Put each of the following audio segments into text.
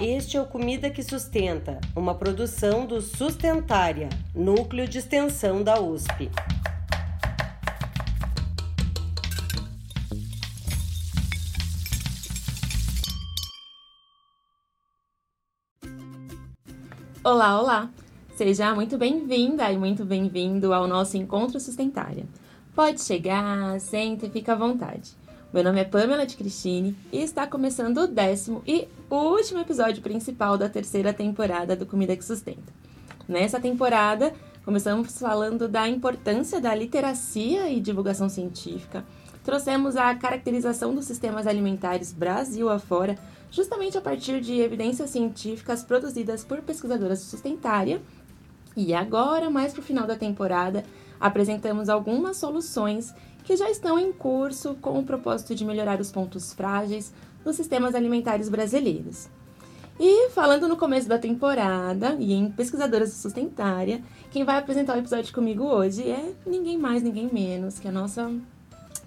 Este é o Comida que Sustenta, uma produção do Sustentária, núcleo de extensão da USP. Olá, olá! Seja muito bem-vinda e muito bem-vindo ao nosso Encontro Sustentária. Pode chegar, senta e fica à vontade. Meu nome é Pamela de Cristine e está começando o décimo e último episódio principal da terceira temporada do Comida que Sustenta. Nessa temporada, começamos falando da importância da literacia e divulgação científica. Trouxemos a caracterização dos sistemas alimentares Brasil afora, justamente a partir de evidências científicas produzidas por pesquisadoras sustentária. E agora, mais para o final da temporada, apresentamos algumas soluções que já estão em curso com o propósito de melhorar os pontos frágeis nos sistemas alimentares brasileiros. E falando no começo da temporada e em Pesquisadoras Sustentária, quem vai apresentar o episódio comigo hoje é ninguém mais, ninguém menos que a nossa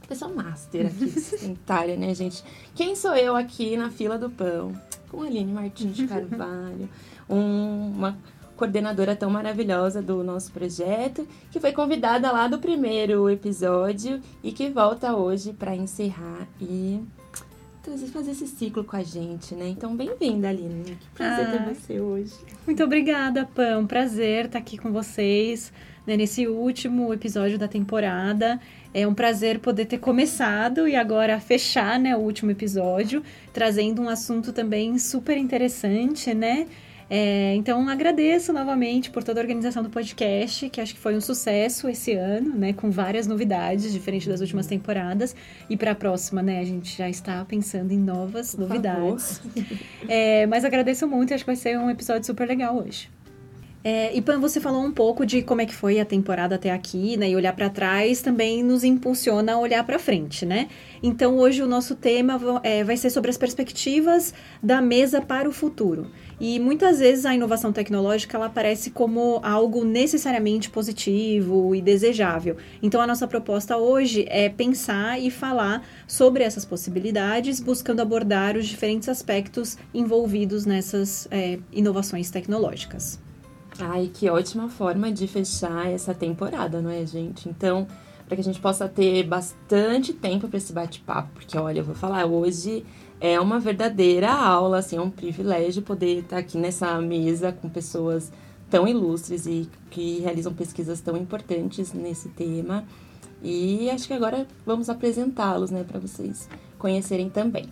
pessoa master aqui sustentária, né, gente? Quem sou eu aqui na fila do pão? Com a Aline Martins de Carvalho, um, uma coordenadora tão maravilhosa do nosso projeto, que foi convidada lá do primeiro episódio e que volta hoje para encerrar e fazer esse ciclo com a gente, né? Então, bem-vinda, Aline. Que prazer ah, ter você hoje. Muito obrigada, Pam. Prazer estar aqui com vocês né, nesse último episódio da temporada. É um prazer poder ter começado e agora fechar né, o último episódio, trazendo um assunto também super interessante, né? É, então, agradeço novamente por toda a organização do podcast, que acho que foi um sucesso esse ano, né? Com várias novidades, diferente das últimas temporadas. E para a próxima, né? A gente já está pensando em novas por novidades. É, mas agradeço muito, acho que vai ser um episódio super legal hoje. É, e Pan, você falou um pouco de como é que foi a temporada até aqui, né? E olhar para trás também nos impulsiona a olhar para frente, né? Então hoje o nosso tema é, vai ser sobre as perspectivas da mesa para o futuro. E muitas vezes a inovação tecnológica ela aparece como algo necessariamente positivo e desejável. Então a nossa proposta hoje é pensar e falar sobre essas possibilidades, buscando abordar os diferentes aspectos envolvidos nessas é, inovações tecnológicas. Ai, que ótima forma de fechar essa temporada, não é, gente? Então, para que a gente possa ter bastante tempo para esse bate-papo, porque olha, eu vou falar, hoje é uma verdadeira aula, assim, é um privilégio poder estar aqui nessa mesa com pessoas tão ilustres e que realizam pesquisas tão importantes nesse tema. E acho que agora vamos apresentá-los, né, para vocês conhecerem também.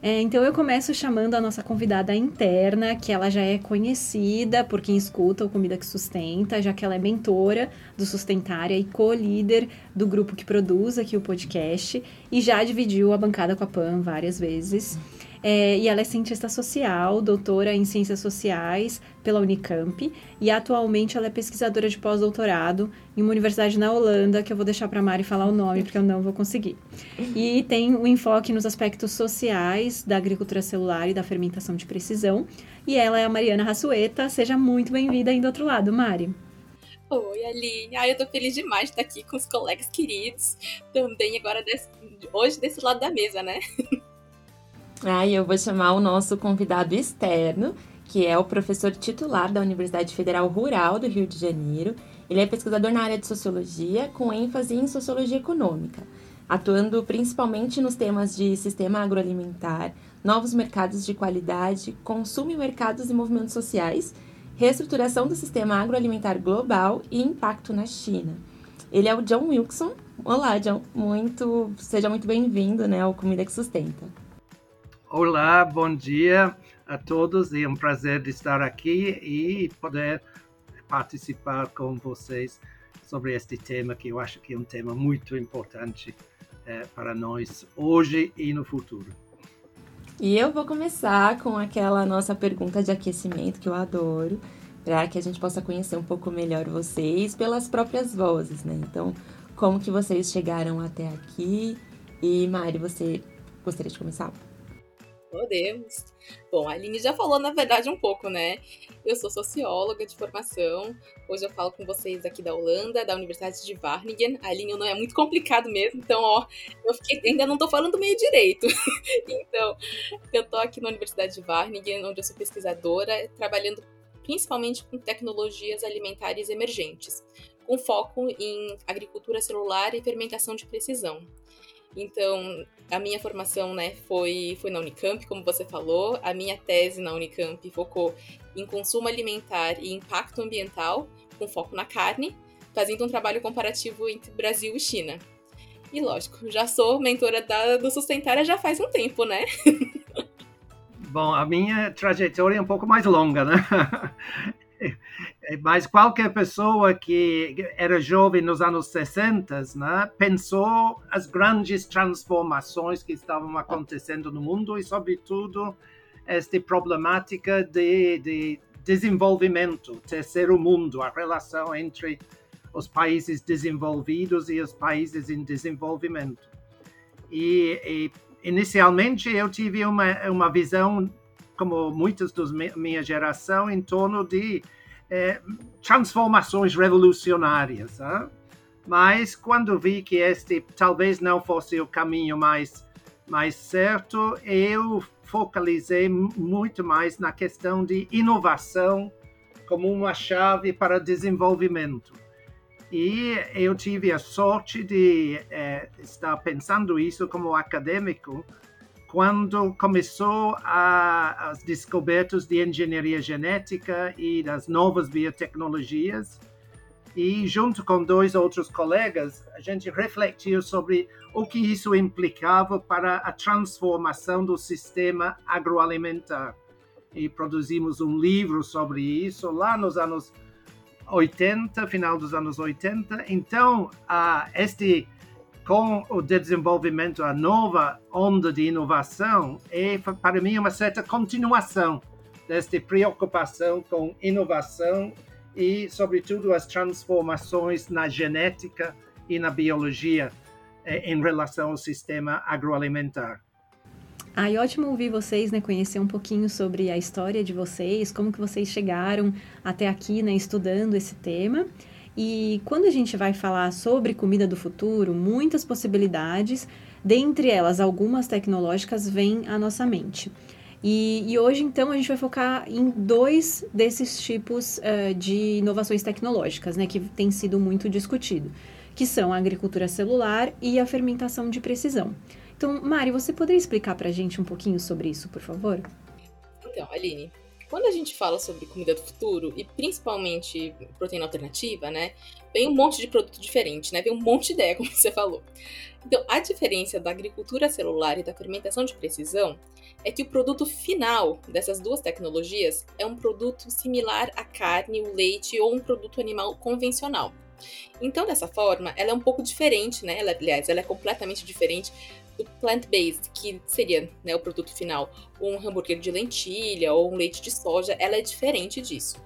É, então eu começo chamando a nossa convidada interna, que ela já é conhecida por quem escuta o Comida que Sustenta, já que ela é mentora do Sustentária e co-líder do grupo que produz aqui o podcast e já dividiu a bancada com a PAN várias vezes. É, e ela é cientista social, doutora em ciências sociais pela Unicamp e atualmente ela é pesquisadora de pós-doutorado em uma universidade na Holanda, que eu vou deixar para Mari falar o nome porque eu não vou conseguir. E tem o um enfoque nos aspectos sociais da agricultura celular e da fermentação de precisão. E ela é a Mariana Rassueta. Seja muito bem-vinda aí do outro lado, Mari. Oi, Aline. Ai, eu tô feliz demais de estar aqui com os colegas queridos. Também agora, desse, hoje, desse lado da mesa, né? Aí eu vou chamar o nosso convidado externo, que é o professor titular da Universidade Federal Rural do Rio de Janeiro. Ele é pesquisador na área de sociologia, com ênfase em sociologia econômica, atuando principalmente nos temas de sistema agroalimentar, novos mercados de qualidade, consumo em mercados e movimentos sociais, reestruturação do sistema agroalimentar global e impacto na China. Ele é o John Wilson. Olá, John. Muito, seja muito bem-vindo né, ao Comida que Sustenta. Olá, bom dia a todos. É um prazer estar aqui e poder participar com vocês sobre este tema que eu acho que é um tema muito importante é, para nós hoje e no futuro. E eu vou começar com aquela nossa pergunta de aquecimento que eu adoro, para que a gente possa conhecer um pouco melhor vocês pelas próprias vozes, né? Então, como que vocês chegaram até aqui? E Mari, você gostaria de começar? Podemos. Bom, a Aline já falou, na verdade, um pouco, né? Eu sou socióloga de formação. Hoje eu falo com vocês aqui da Holanda, da Universidade de Wageningen. A Aline não é muito complicado mesmo, então, ó, eu fiquei, ainda não tô falando meio direito. então, eu tô aqui na Universidade de Wageningen, onde eu sou pesquisadora, trabalhando principalmente com tecnologias alimentares emergentes, com foco em agricultura celular e fermentação de precisão. Então, a minha formação né, foi, foi na Unicamp, como você falou. A minha tese na Unicamp focou em consumo alimentar e impacto ambiental, com foco na carne, fazendo um trabalho comparativo entre Brasil e China. E lógico, já sou mentora da, do Sustentária já faz um tempo, né? Bom, a minha trajetória é um pouco mais longa, né? Mas qualquer pessoa que era jovem nos anos 60 né, pensou as grandes transformações que estavam acontecendo no mundo e, sobretudo, esta problemática de, de desenvolvimento, terceiro mundo, a relação entre os países desenvolvidos e os países em desenvolvimento. E, e inicialmente eu tive uma, uma visão, como muitos da minha geração, em torno de é, transformações revolucionárias. Hein? Mas quando vi que este talvez não fosse o caminho mais, mais certo, eu focalizei muito mais na questão de inovação como uma chave para desenvolvimento. E eu tive a sorte de é, estar pensando isso como acadêmico quando começou a, as descobertas de engenharia genética e das novas biotecnologias. E junto com dois outros colegas, a gente refletiu sobre o que isso implicava para a transformação do sistema agroalimentar. E produzimos um livro sobre isso lá nos anos 80, final dos anos 80. Então, uh, este com o desenvolvimento, a nova onda de inovação, é para mim uma certa continuação desta preocupação com inovação e, sobretudo, as transformações na genética e na biologia eh, em relação ao sistema agroalimentar. E ótimo ouvir vocês, né, conhecer um pouquinho sobre a história de vocês, como que vocês chegaram até aqui, né, estudando esse tema. E quando a gente vai falar sobre comida do futuro, muitas possibilidades, dentre elas algumas tecnológicas, vêm à nossa mente. E, e, hoje, então, a gente vai focar em dois desses tipos uh, de inovações tecnológicas, né, que tem sido muito discutido, que são a agricultura celular e a fermentação de precisão. Então, Mari, você poderia explicar para a gente um pouquinho sobre isso, por favor? Então, Aline, quando a gente fala sobre comida do futuro, e principalmente proteína alternativa, né? Vem um monte de produto diferente, né? Vem um monte de ideia, como você falou. Então, a diferença da agricultura celular e da fermentação de precisão é que o produto final dessas duas tecnologias é um produto similar à carne, o leite ou um produto animal convencional. Então, dessa forma, ela é um pouco diferente, né? Ela, aliás, ela é completamente diferente plant-based, que seria né, o produto final, um hambúrguer de lentilha ou um leite de soja, ela é diferente disso.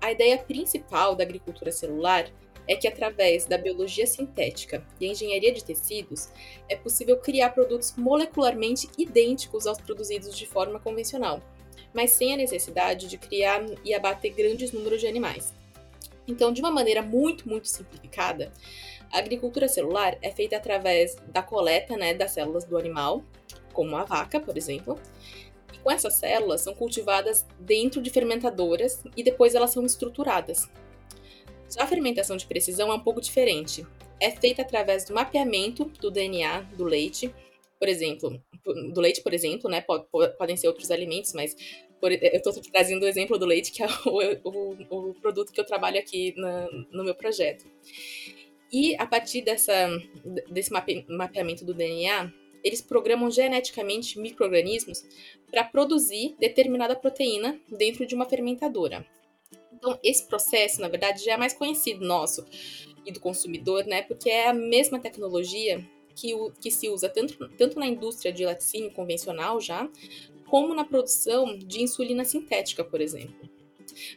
A ideia principal da agricultura celular é que através da biologia sintética e engenharia de tecidos é possível criar produtos molecularmente idênticos aos produzidos de forma convencional, mas sem a necessidade de criar e abater grandes números de animais. Então, de uma maneira muito, muito simplificada, a agricultura celular é feita através da coleta né, das células do animal, como a vaca, por exemplo. E com essas células são cultivadas dentro de fermentadoras e depois elas são estruturadas. Já a fermentação de precisão é um pouco diferente. É feita através do mapeamento do DNA do leite, por exemplo, do leite, por exemplo, né? podem ser outros alimentos, mas por, eu estou trazendo o exemplo do leite, que é o, o, o produto que eu trabalho aqui na, no meu projeto. E a partir dessa, desse mape, mapeamento do DNA, eles programam geneticamente microorganismos para produzir determinada proteína dentro de uma fermentadora. Então, esse processo, na verdade, já é mais conhecido nosso e do consumidor, né? Porque é a mesma tecnologia que, o, que se usa tanto, tanto na indústria de laticínio convencional já, como na produção de insulina sintética, por exemplo.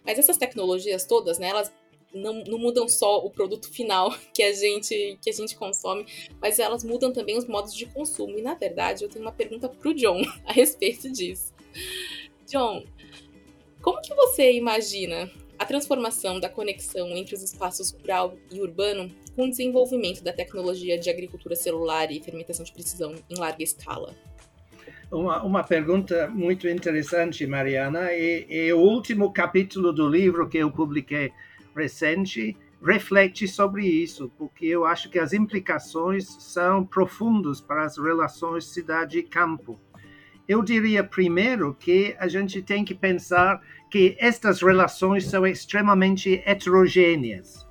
Mas essas tecnologias todas, né, elas não, não, mudam só o produto final que a gente que a gente consome, mas elas mudam também os modos de consumo. E na verdade, eu tenho uma pergunta para o John a respeito disso. John, como que você imagina a transformação da conexão entre os espaços rural e urbano com o desenvolvimento da tecnologia de agricultura celular e fermentação de precisão em larga escala? Uma, uma pergunta muito interessante, Mariana, e, e o último capítulo do livro que eu publiquei recente reflete sobre isso, porque eu acho que as implicações são profundas para as relações cidade-campo. Eu diria primeiro que a gente tem que pensar que estas relações são extremamente heterogêneas.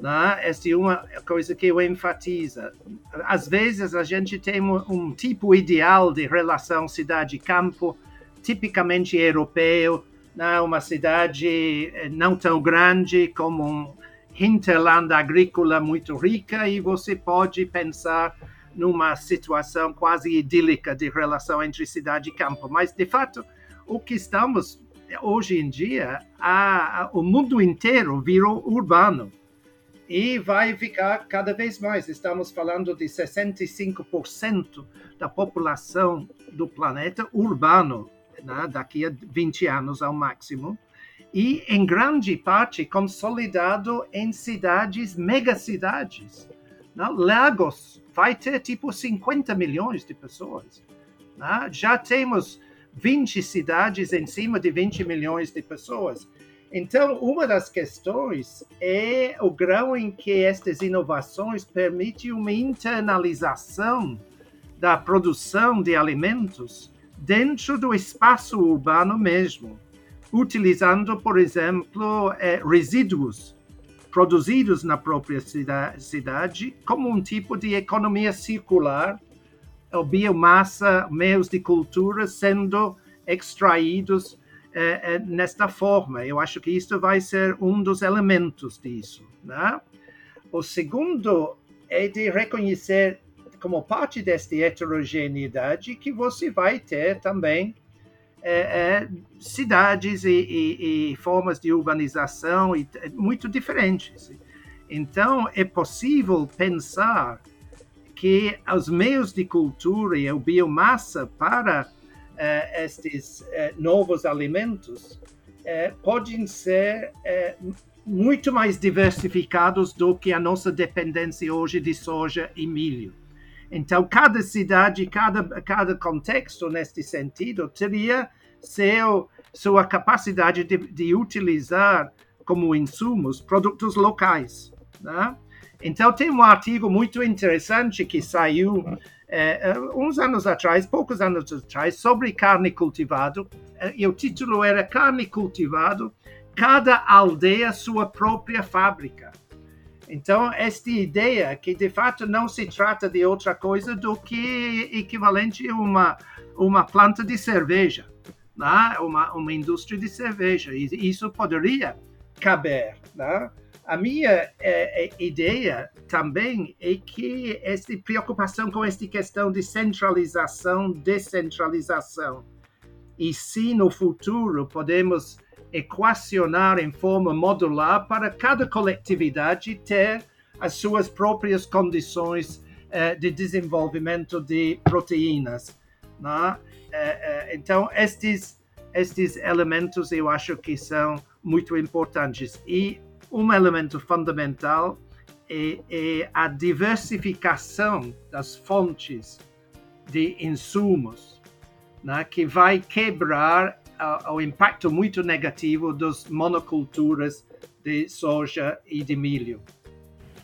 Né? Esta é uma coisa que eu enfatizo. Às vezes a gente tem um, tipo ideal de relação cidade-campo, tipicamente europeu, né? uma cidade eh, não tão grande como um hinterland agrícola muito rica e você pode pensar numa situação quase idílica de relação entre cidade e campo. Mas, de fato, o que estamos hoje em dia, a, a, o mundo inteiro virou urbano e vai ficar cada vez mais. Estamos falando de 65% da população do planeta urbano, né, daqui a 20 anos ao máximo, e em grande parte consolidado em cidades, megacidades. Né? Lagos vai ter tipo 50 milhões de pessoas. Né? Já temos 20 cidades em cima de 20 milhões de pessoas. Então, uma das questões é o grau em que estas inovações permitem uma internalização da produção de alimentos dentro do espaço urbano mesmo, utilizando, por exemplo, eh, resíduos produzidos na própria cidade como um tipo de economia circular, ou biomassa, meios de cultura sendo extraídos eh, eh, nesta forma. Eu acho que isso vai ser um dos elementos disso. Né? O segundo é de reconhecer, como parte desta heterogeneidade, que você vai ter também é, é, cidades e, e, e, formas de urbanização e, muito diferentes. Então, é possível pensar que os meios de cultura e a biomassa para uh, estes uh, novos alimentos uh, podem ser muito mais diversificados do que a nossa dependência hoje de soja e milho. Então, cada cidade, cada, cada contexto neste sentido teria seu, sua capacidade de, de utilizar como insumos produtos locais. Né? Então, tem um artigo muito interessante que saiu é, uns anos atrás, poucos anos atrás, sobre carne cultivada, e o título era Carne cultivada, cada aldeia sua própria fábrica. Então, esta ideia que de fato não se trata de outra coisa do que equivalente a uma, uma planta de cerveja, né? uma, uma indústria de cerveja. E isso poderia caber. Né? A minha é, ideia também é que esta preocupação com esta questão de centralização, descentralização, e se no futuro podemos equacionar em forma modular para cada coletividade ter as suas próprias condições eh, de desenvolvimento de proteínas. Né? Eh, eh, então, estes, estes elementos eu acho que são muito importantes. E um elemento fundamental é, é a diversificação das fontes de insumos, né, que vai quebrar o impacto muito negativo das monoculturas de soja e de milho.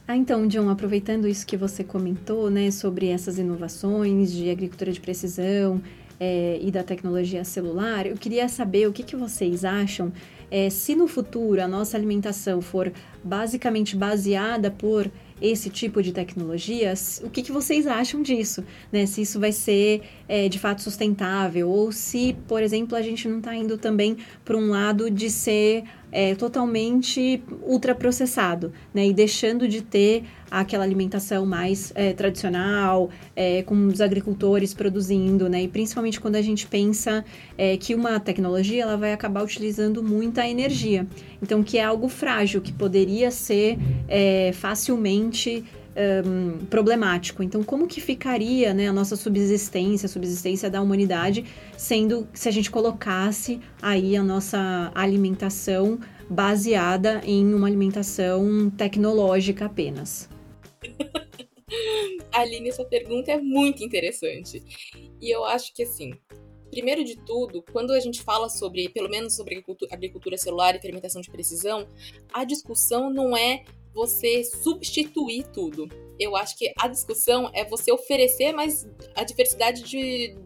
Ah, então, John, aproveitando isso que você comentou, né, sobre essas inovações de agricultura de precisão é, e da tecnologia celular, eu queria saber o que, que vocês acham é, se no futuro a nossa alimentação for basicamente baseada por esse tipo de tecnologias, o que, que vocês acham disso? Né? Se isso vai ser é, de fato sustentável ou se, por exemplo, a gente não está indo também para um lado de ser é, totalmente ultraprocessado, né? E deixando de ter aquela alimentação mais é, tradicional, é, com os agricultores produzindo, né? E principalmente quando a gente pensa é, que uma tecnologia ela vai acabar utilizando muita energia. Então, que é algo frágil, que poderia ser é, facilmente um, problemático. Então, como que ficaria né, a nossa subsistência, a subsistência da humanidade, sendo se a gente colocasse aí a nossa alimentação baseada em uma alimentação tecnológica apenas? Aline, essa pergunta é muito interessante. E eu acho que assim, primeiro de tudo, quando a gente fala sobre, pelo menos sobre agricultura celular e fermentação de precisão, a discussão não é você substituir tudo. Eu acho que a discussão é você oferecer mais a diversidade de,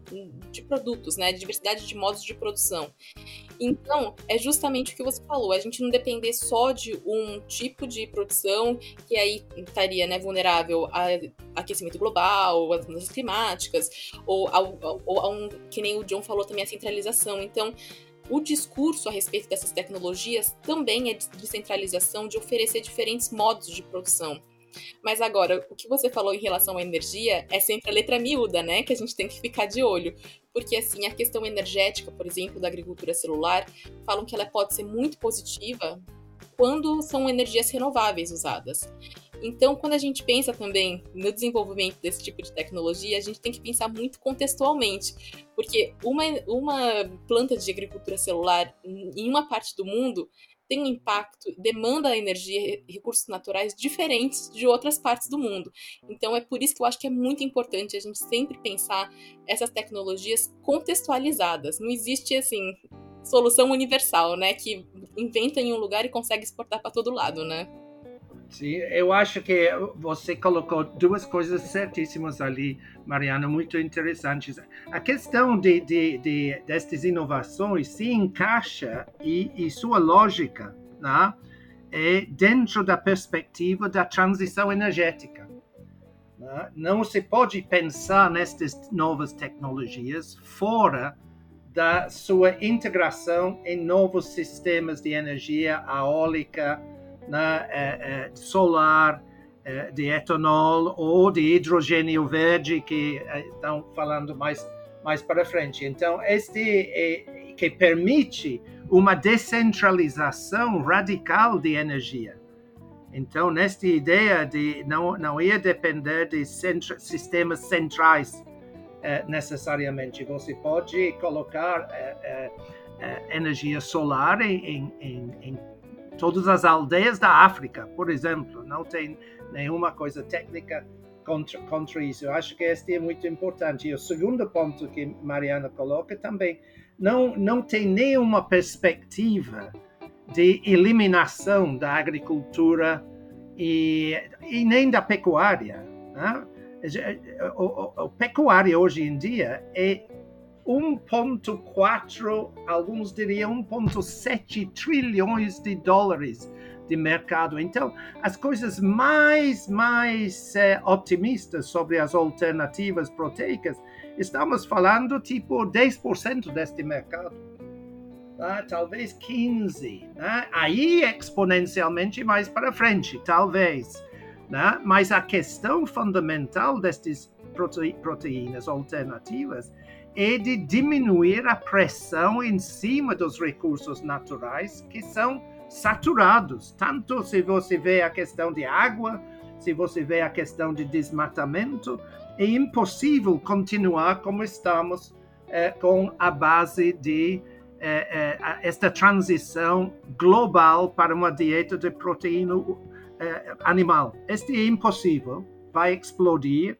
de produtos, né? Diversidade de modos de produção. Então, é justamente o que você falou, a gente não depender só de um tipo de produção que aí estaria né, vulnerável a aquecimento global, às mudanças climáticas, ou, ao, ou a um, que nem o John falou também, a centralização. Então, o discurso a respeito dessas tecnologias também é de descentralização, de oferecer diferentes modos de produção. Mas agora, o que você falou em relação à energia é sempre a letra miúda, né? Que a gente tem que ficar de olho. Porque, assim, a questão energética, por exemplo, da agricultura celular, falam que ela pode ser muito positiva quando são energias renováveis usadas. Então, quando a gente pensa também no desenvolvimento desse tipo de tecnologia, a gente tem que pensar muito contextualmente, porque uma, uma planta de agricultura celular em uma parte do mundo tem um impacto, demanda energia, recursos naturais diferentes de outras partes do mundo. Então é por isso que eu acho que é muito importante a gente sempre pensar essas tecnologias contextualizadas. Não existe assim solução universal, né, que inventa em um lugar e consegue exportar para todo lado, né? Sim, eu acho que você colocou duas coisas certíssimas ali, Mariana, muito interessantes. A questão de, de, de destas inovações se encaixa e, e sua lógica né, é dentro da perspectiva da transição energética. Né? Não se pode pensar nestas novas tecnologias fora da sua integração em novos sistemas de energia eólica, né, é, é, solar, é, de etanol ou de hidrogênio verde que estão falando mais mais para frente. Então, este que permite uma descentralização radical de energia. Então, nesta ideia de não não ia depender de centra, sistemas centrais necessariamente, você pode colocar energia solar em, em, em todas as aldeias da África, por exemplo. Não tem nenhuma coisa técnica contra, contra isso. Eu acho que este é muito importante. E o segundo ponto que Mariana coloca também, não, não tem nenhuma perspectiva de eliminação da agricultura e, e nem da pecuária. Né? O, o, o pecuária hoje em dia é 1,4, alguns diriam 1,7 trilhões de dólares de mercado. Então, as coisas mais, mais é, otimistas sobre as alternativas proteicas, estamos falando tipo 10% deste mercado. Tá? Talvez 15%. Né? Aí exponencialmente mais para frente, talvez. Né? Mas a questão fundamental destas proteínas alternativas é de diminuir a pressão em cima dos recursos naturais que são saturados. Tanto se você vê a questão de água, se você vê a questão de desmatamento, é impossível continuar como estamos eh, com a base de eh, eh, esta transição global para uma dieta de proteína animal. Este é impossível, vai explodir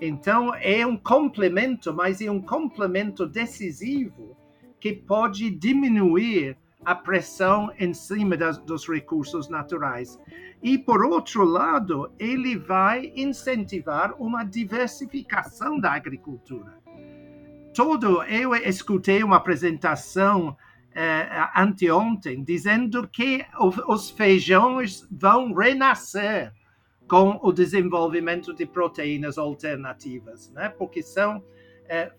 então, é um complemento, mas é um complemento decisivo que pode diminuir a pressão em cima das, dos recursos naturais. E, por outro lado, ele vai incentivar uma diversificação da agricultura. Todo, eu escutei uma apresentação eh, anteontem dizendo que os feijões vão renascer com o desenvolvimento de proteínas alternativas, né? porque são é,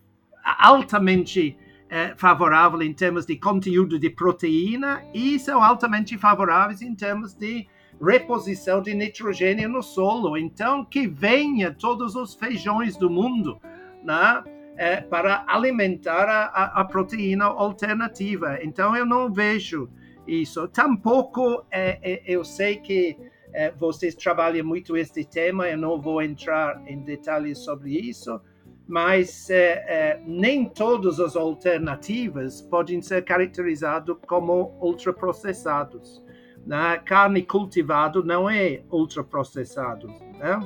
altamente é, favorável em termos de conteúdo de proteína e são altamente favoráveis em termos de reposição de nitrogênio no solo. Então, que venha todos os feijões do mundo né, é, para alimentar a, a, proteína alternativa. Então, eu não vejo isso. Tampouco é, é, eu sei que é, vocês trabalham muito este tema, eu não vou entrar em detalhes sobre isso, mas é, é, nem todas as alternativas podem ser caracterizadas como ultraprocessados. Né? Carne cultivada não é ultraprocessado. Né?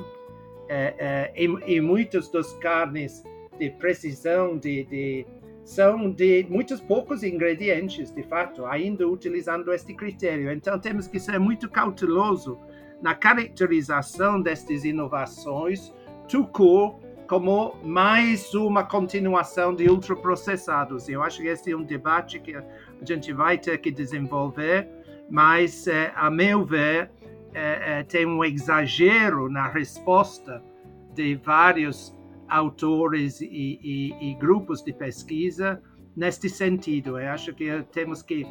É, é, e, e, muitas das carnes de precisão de, de, são de muitos poucos ingredientes, de fato, ainda utilizando este critério. Então temos que ser muito cauteloso na caracterização destas inovações, tout court, como mais uma continuação de ultraprocessados. Eu acho que esse é um debate que a gente vai ter que desenvolver, mas, é, a meu ver, é, é, tem um exagero na resposta de vários autores e, e, e grupos de pesquisa neste sentido. Eu acho que temos que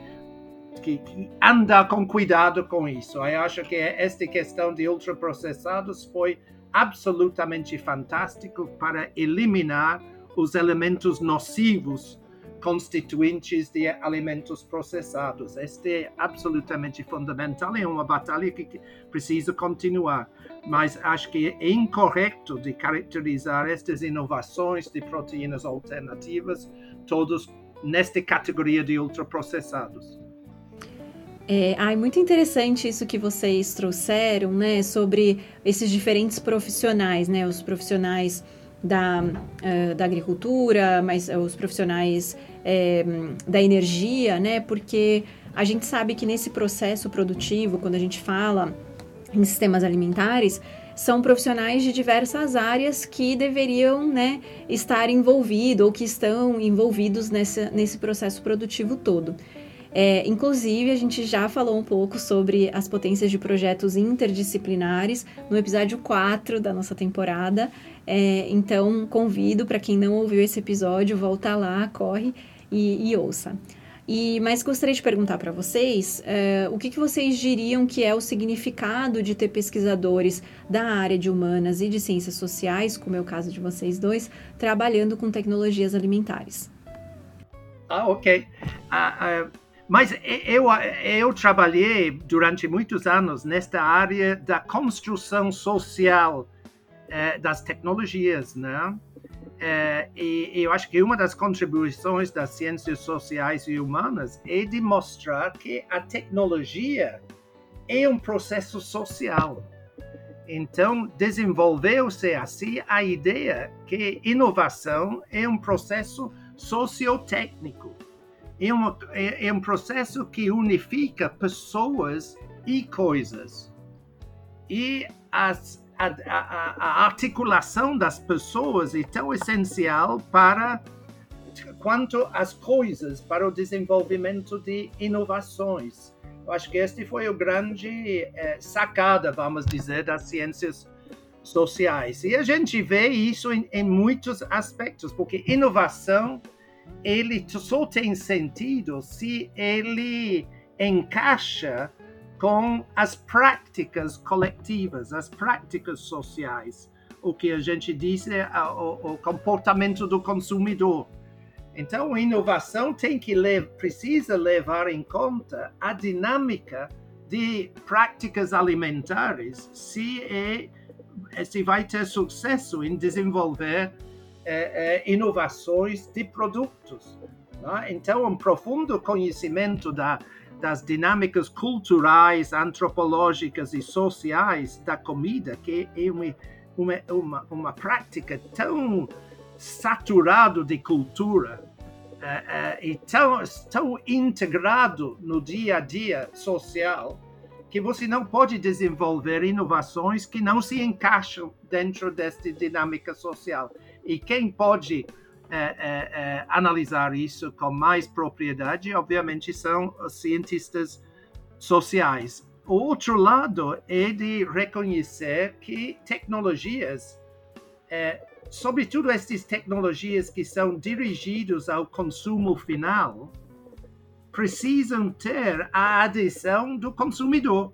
que, andar com cuidado com isso. Eu acho que esta questão de ultraprocessados foi absolutamente fantástico para eliminar os elementos nocivos constituintes de alimentos processados. Este é absolutamente fundamental, é uma batalha que precisa continuar. Mas acho que é incorreto de caracterizar estas inovações de proteínas alternativas todos nesta categoria de ultraprocessados. É, ai, muito interessante isso que vocês trouxeram, né, sobre esses diferentes profissionais, né, os profissionais da, uh, da agricultura, mas uh, os profissionais é, da energia, né, porque a gente sabe que nesse processo produtivo, quando a gente fala em sistemas alimentares, são profissionais de diversas áreas que deveriam né, estar envolvidos ou que estão envolvidos nesse, nesse processo produtivo todo. É, inclusive, a gente já falou um pouco sobre as potências de projetos interdisciplinares no episódio 4 da nossa temporada. É, então, convido para quem não ouviu esse episódio, volta lá, corre e, e ouça. E, mas gostaria de perguntar para vocês é, o que, que vocês diriam que é o significado de ter pesquisadores da área de humanas e de ciências sociais, como é o caso de vocês dois, trabalhando com tecnologias alimentares. Ah, ok. Uh, uh mas eu, eu trabalhei durante muitos anos nesta área da construção social eh, das tecnologias, né? Eh, e eu acho que uma das contribuições das ciências sociais e humanas é de mostrar que a tecnologia é um processo social. Então, desenvolveu-se assim a ideia que inovação é um processo sociotécnico é, é, é um processo que unifica pessoas e coisas. E as, a, a, a, articulação das pessoas é tão essencial para quanto as coisas para o desenvolvimento de inovações. Eu acho que este foi o grande é, sacada, vamos dizer, das ciências sociais. E a gente vê isso em, em muitos aspectos, porque inovação ele só tem sentido se ele encaixa com as práticas coletivas, as práticas sociais, o que a gente diz é o, o comportamento do consumidor. Então, a inovação tem que precisa levar em conta a dinâmica de práticas alimentares se, é, se vai ter sucesso em desenvolver é, é, inovações de produtos. Né? Então, um profundo conhecimento da, das dinâmicas culturais, antropológicas e sociais da comida, que é uma, uma, uma, uma prática tão saturada de cultura uh, uh, e tão, tão integrado no dia a dia social, que você não pode desenvolver inovações que não se encaixam dentro desta dinâmica social. E quem pode é, é, analisar isso com mais propriedade, obviamente, são os cientistas sociais. O outro lado é de reconhecer que tecnologias sobretudo estas tecnologias que são dirigidas ao consumo final, precisam ter a adesão do consumidor.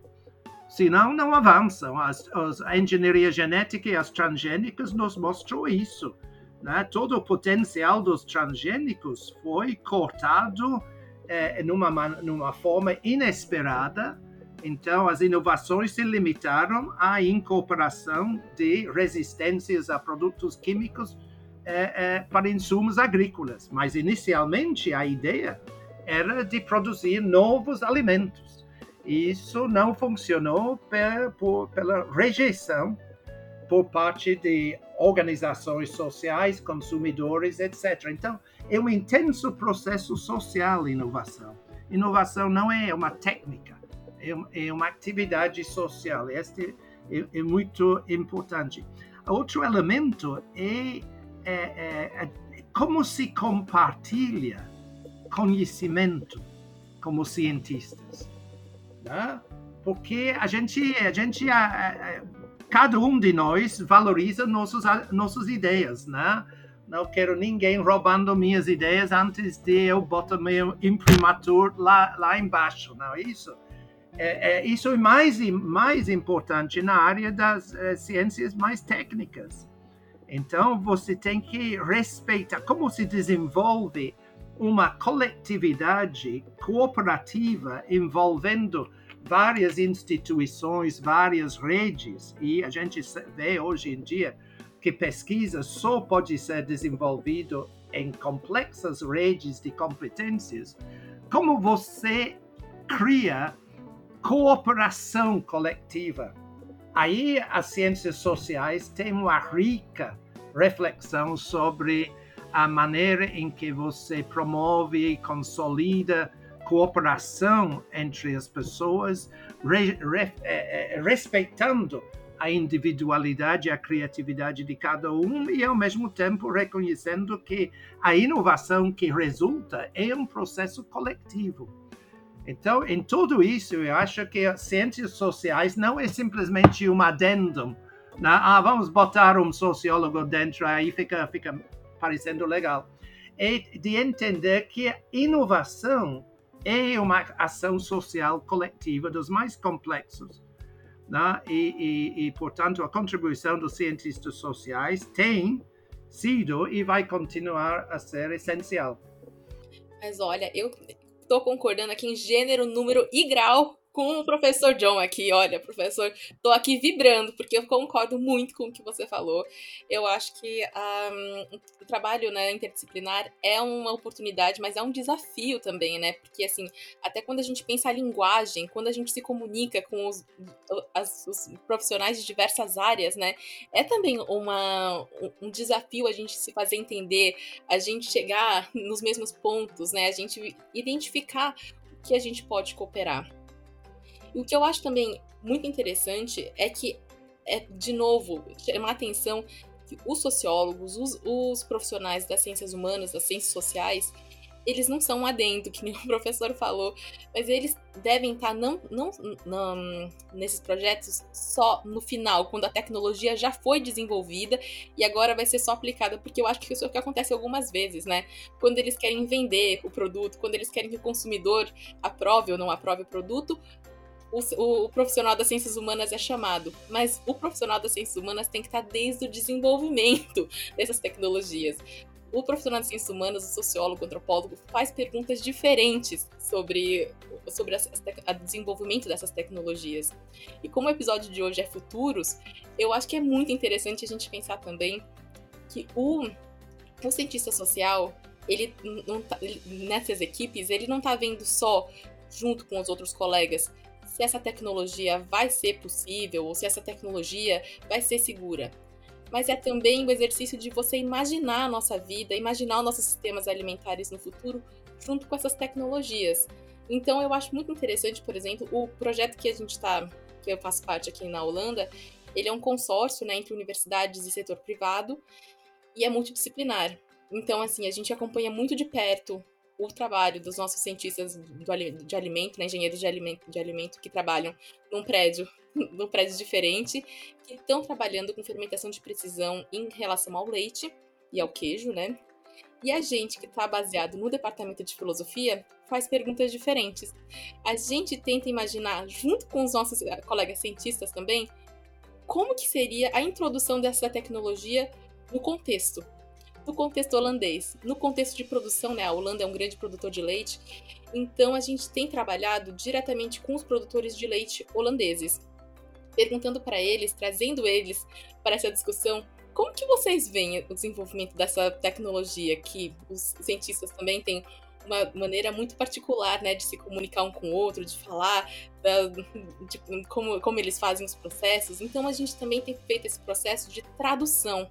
Senão, não avançam. As, as, a engenharia genética e as transgênicas nos mostram isso. Né? Todo o potencial dos transgênicos foi cortado é, numa, numa forma inesperada então, as inovações se limitaram à incorporação de resistências a produtos químicos é, é, para insumos agrícolas. Mas, inicialmente, a ideia era de produzir novos alimentos. Isso não funcionou per, por, pela rejeição por parte de organizações sociais, consumidores, etc. Então, é um intenso processo social inovação. Inovação não é uma técnica é, é uma atividade social. Este é, é, muito importante. Outro elemento é, é, é, é como se compartilha conhecimento como cientistas. Né? Porque a gente, a gente a, a, cada um de nós valoriza nossos, nossas ideias, né? Não quero ninguém roubando minhas ideias antes de eu botar meu imprimatur lá, lá embaixo, não é isso? é, é, isso é mais, mais importante na área das é, ciências mais técnicas. Então, você tem que respeitar como se desenvolve uma coletividade cooperativa envolvendo várias instituições, várias redes, e a gente vê hoje em dia que pesquisa só pode ser desenvolvido em complexas redes de competências. Como você cria cooperação coletiva. Aí as ciências sociais têm uma rica reflexão sobre a maneira em que você promove e consolida cooperação entre as pessoas, re, re, eh, eh, respeitando a individualidade a criatividade de cada um e, ao mesmo tempo, reconhecendo que a inovação que resulta é um processo coletivo. Então, em tudo isso, eu acho que as ciências sociais não é simplesmente um adendum. Né? Ah, vamos botar um sociólogo dentro, aí fica, fica parecendo legal. É de entender que a inovação é uma ação social coletiva dos mais complexos. Né? E, e, e, portanto, a contribuição dos cientistas sociais tem sido e vai continuar a ser essencial. Mas olha, eu tô concordando aqui em gênero, número e grau com o professor John aqui. Olha, professor, tô aqui vibrando, porque eu concordo muito com o que você falou. Eu acho que um, o trabalho né, interdisciplinar é uma oportunidade, mas é um desafio também, né? Porque, assim, até quando a gente pensa a linguagem, quando a gente se comunica com os, as, os profissionais de diversas áreas, né? É também uma, um desafio a gente se fazer entender, a gente chegar nos mesmos pontos, né? A gente identificar o que a gente pode cooperar. O que eu acho também muito interessante é que, é, de novo, chamar atenção que os sociólogos, os, os profissionais das ciências humanas, das ciências sociais, eles não são um adendo, que o professor falou, mas eles devem estar não, não, não, nesses projetos só no final, quando a tecnologia já foi desenvolvida e agora vai ser só aplicada, porque eu acho que isso é o que acontece algumas vezes, né? Quando eles querem vender o produto, quando eles querem que o consumidor aprove ou não aprove o produto, o, o, profissional das ciências humanas é chamado, mas o profissional das ciências humanas tem que estar desde o desenvolvimento dessas tecnologias. O profissional das ciências humanas, o sociólogo, o antropólogo, faz perguntas diferentes sobre, sobre o desenvolvimento dessas tecnologias. E como o episódio de hoje é futuros, eu acho que é muito interessante a gente pensar também que o, o cientista social, ele, tá, ele, nessas equipes, ele não está vendo só junto com os outros colegas se essa tecnologia vai ser possível ou se essa tecnologia vai ser segura. Mas é também o exercício de você imaginar a nossa vida, imaginar os nossos sistemas alimentares no futuro junto com essas tecnologias. Então eu acho muito interessante, por exemplo, o projeto que a gente está, que eu faço parte aqui na Holanda, ele é um consórcio né, entre universidades e setor privado e é multidisciplinar. Então, assim, a gente acompanha muito de perto o trabalho dos nossos cientistas de alimento, né, engenheiros de alimento, de alimento que trabalham num prédio, num prédio diferente, que estão trabalhando com fermentação de precisão em relação ao leite e ao queijo, né? E a gente que está baseado no departamento de filosofia faz perguntas diferentes. A gente tenta imaginar, junto com os nossos eh, colegas cientistas também, como que seria a introdução dessa tecnologia no contexto, no contexto holandês, no contexto de produção, né? A Holanda é um grande produtor de leite, então a gente tem trabalhado diretamente com os produtores de leite holandeses, perguntando para eles, trazendo eles para essa discussão como que vocês veem o desenvolvimento dessa tecnologia que os cientistas também têm uma maneira muito particular, né, de se comunicar um com o outro, de falar de como, como eles fazem os processos. Então a gente também tem feito esse processo de tradução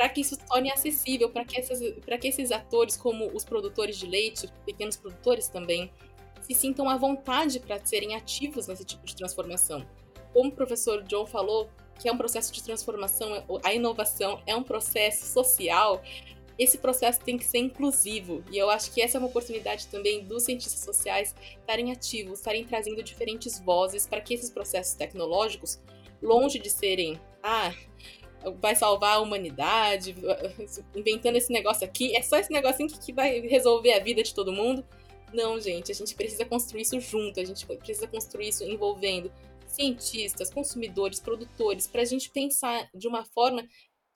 para que isso se torne acessível, para que, que esses atores, como os produtores de leite, pequenos produtores também, se sintam à vontade para serem ativos nesse tipo de transformação. Como o professor John falou, que é um processo de transformação, a inovação é um processo social, esse processo tem que ser inclusivo. E eu acho que essa é uma oportunidade também dos cientistas sociais estarem ativos, estarem trazendo diferentes vozes para que esses processos tecnológicos, longe de serem, ah, vai salvar a humanidade, inventando esse negócio aqui, é só esse negocinho que vai resolver a vida de todo mundo. Não, gente, a gente precisa construir isso junto, a gente precisa construir isso envolvendo cientistas, consumidores, produtores, para a gente pensar de uma forma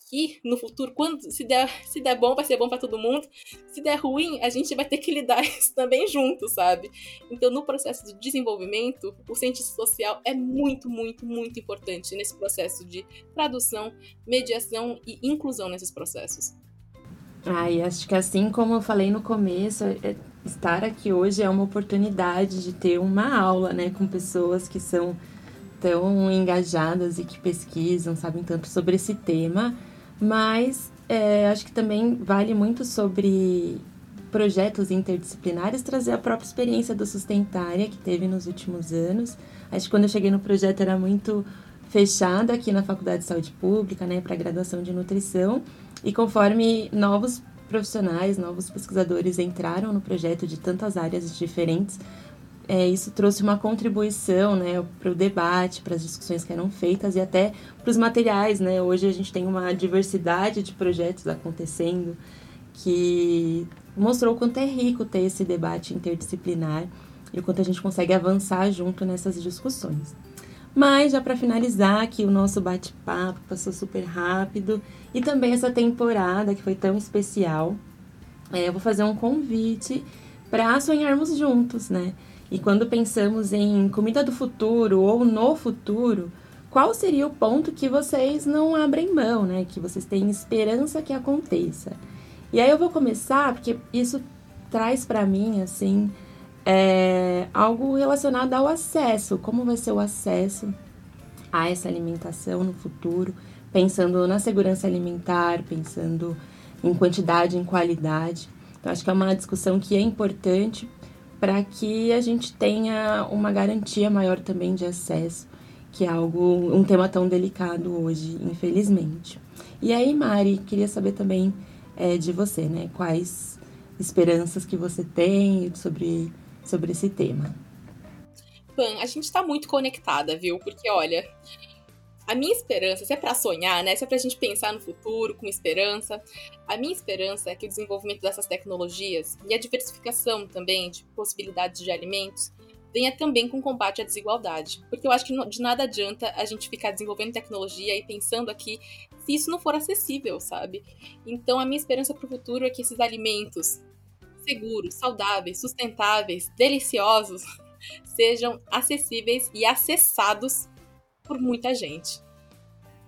que no futuro, quando se der, se der bom, vai ser bom para todo mundo. Se der ruim, a gente vai ter que lidar isso também junto, sabe? Então, no processo de desenvolvimento, o cientista social é muito, muito, muito importante nesse processo de tradução, mediação e inclusão nesses processos. E acho que assim como eu falei no começo, é, estar aqui hoje é uma oportunidade de ter uma aula, né, com pessoas que são tão engajadas e que pesquisam, sabem tanto sobre esse tema, mas é, acho que também vale muito sobre projetos interdisciplinares trazer a própria experiência do Sustentária que teve nos últimos anos. Acho que quando eu cheguei no projeto era muito fechada aqui na Faculdade de Saúde Pública, né, para graduação de nutrição, e conforme novos profissionais, novos pesquisadores entraram no projeto de tantas áreas diferentes, é, isso trouxe uma contribuição né, para o debate, para as discussões que eram feitas e até para os materiais. Né? Hoje a gente tem uma diversidade de projetos acontecendo que mostrou o quanto é rico ter esse debate interdisciplinar e o quanto a gente consegue avançar junto nessas discussões. Mas já para finalizar aqui o nosso bate-papo passou super rápido e também essa temporada que foi tão especial, é, eu vou fazer um convite para sonharmos juntos, né? E quando pensamos em comida do futuro ou no futuro, qual seria o ponto que vocês não abrem mão, né? Que vocês têm esperança que aconteça? E aí eu vou começar porque isso traz para mim assim é, algo relacionado ao acesso, como vai ser o acesso a essa alimentação no futuro, pensando na segurança alimentar, pensando em quantidade, em qualidade. Então acho que é uma discussão que é importante para que a gente tenha uma garantia maior também de acesso, que é algo um tema tão delicado hoje, infelizmente. E aí, Mari, queria saber também é, de você, né? Quais esperanças que você tem sobre, sobre esse tema? Pan, a gente está muito conectada, viu? Porque, olha, a minha esperança, se é para sonhar, né? Se é pra gente pensar no futuro com esperança, a minha esperança é que o desenvolvimento dessas tecnologias e a diversificação também de possibilidades de alimentos venha também com combate à desigualdade. Porque eu acho que de nada adianta a gente ficar desenvolvendo tecnologia e pensando aqui se isso não for acessível, sabe? Então a minha esperança para o futuro é que esses alimentos seguros, saudáveis, sustentáveis, deliciosos sejam acessíveis e acessados por muita gente.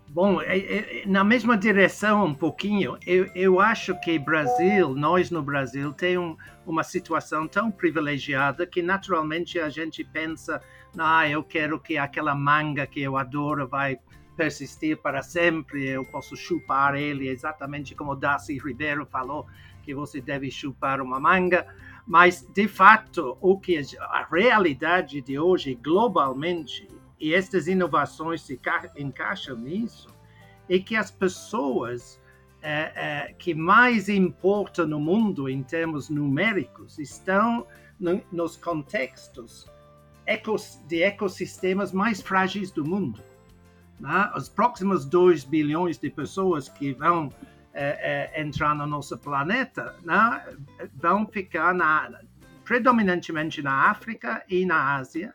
Bom, é, é, na mesma direção um pouquinho, eu, eu acho que Brasil, nós no Brasil, tem um, uma situação tão privilegiada que naturalmente a gente pensa, ah, eu quero que aquela manga que eu adoro vai persistir para sempre, eu posso chupar ele exatamente como Darcy Ribeiro falou, que você deve chupar uma manga, mas de fato o que a realidade de hoje globalmente e estas inovações se encaixam nisso, é que as pessoas é, é, que mais importa no mundo em termos numéricos estão no, nos contextos ecos, de ecossistemas mais frágeis do mundo. Né? Os próximos 2 bilhões de pessoas que vão é, entrar no nosso planeta né? vão ficar na, predominantemente na África e na Ásia,